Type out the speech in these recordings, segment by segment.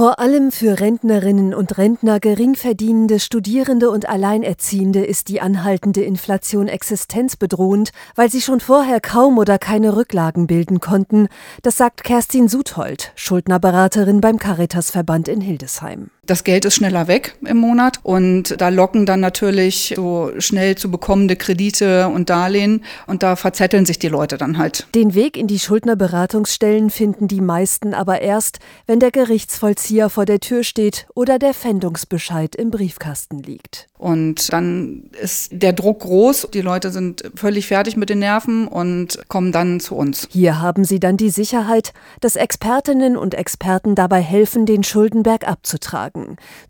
Vor allem für Rentnerinnen und Rentner, Geringverdienende, Studierende und Alleinerziehende ist die anhaltende Inflation existenzbedrohend, weil sie schon vorher kaum oder keine Rücklagen bilden konnten. Das sagt Kerstin Suthold, Schuldnerberaterin beim Caritasverband in Hildesheim. Das Geld ist schneller weg im Monat und da locken dann natürlich so schnell zu bekommende Kredite und Darlehen und da verzetteln sich die Leute dann halt. Den Weg in die Schuldnerberatungsstellen finden die meisten aber erst, wenn der Gerichtsvollzieher vor der Tür steht oder der Fändungsbescheid im Briefkasten liegt. Und dann ist der Druck groß, die Leute sind völlig fertig mit den Nerven und kommen dann zu uns. Hier haben sie dann die Sicherheit, dass Expertinnen und Experten dabei helfen, den Schuldenberg abzutragen.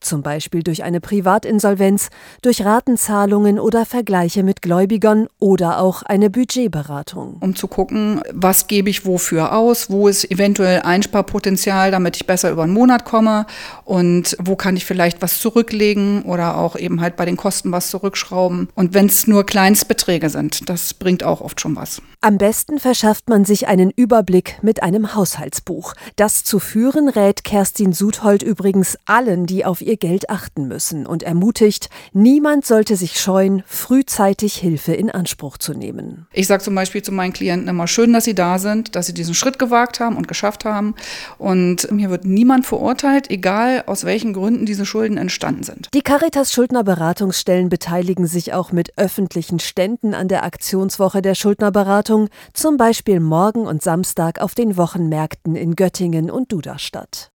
Zum Beispiel durch eine Privatinsolvenz, durch Ratenzahlungen oder Vergleiche mit Gläubigern oder auch eine Budgetberatung. Um zu gucken, was gebe ich wofür aus, wo ist eventuell Einsparpotenzial, damit ich besser über einen Monat komme und wo kann ich vielleicht was zurücklegen oder auch eben halt bei den Kosten was zurückschrauben. Und wenn es nur Kleinstbeträge sind, das bringt auch oft schon was. Am besten verschafft man sich einen Überblick mit einem Haushaltsbuch. Das zu führen rät Kerstin Sudhold übrigens allen, die auf ihr Geld achten müssen und ermutigt, niemand sollte sich scheuen, frühzeitig Hilfe in Anspruch zu nehmen. Ich sage zum Beispiel zu meinen Klienten immer schön, dass sie da sind, dass sie diesen Schritt gewagt haben und geschafft haben. Und mir wird niemand verurteilt, egal aus welchen Gründen diese Schulden entstanden sind. Die Caritas Schuldnerberatung Beratungsstellen beteiligen sich auch mit öffentlichen Ständen an der Aktionswoche der Schuldnerberatung, zum Beispiel morgen und Samstag auf den Wochenmärkten in Göttingen und Duderstadt.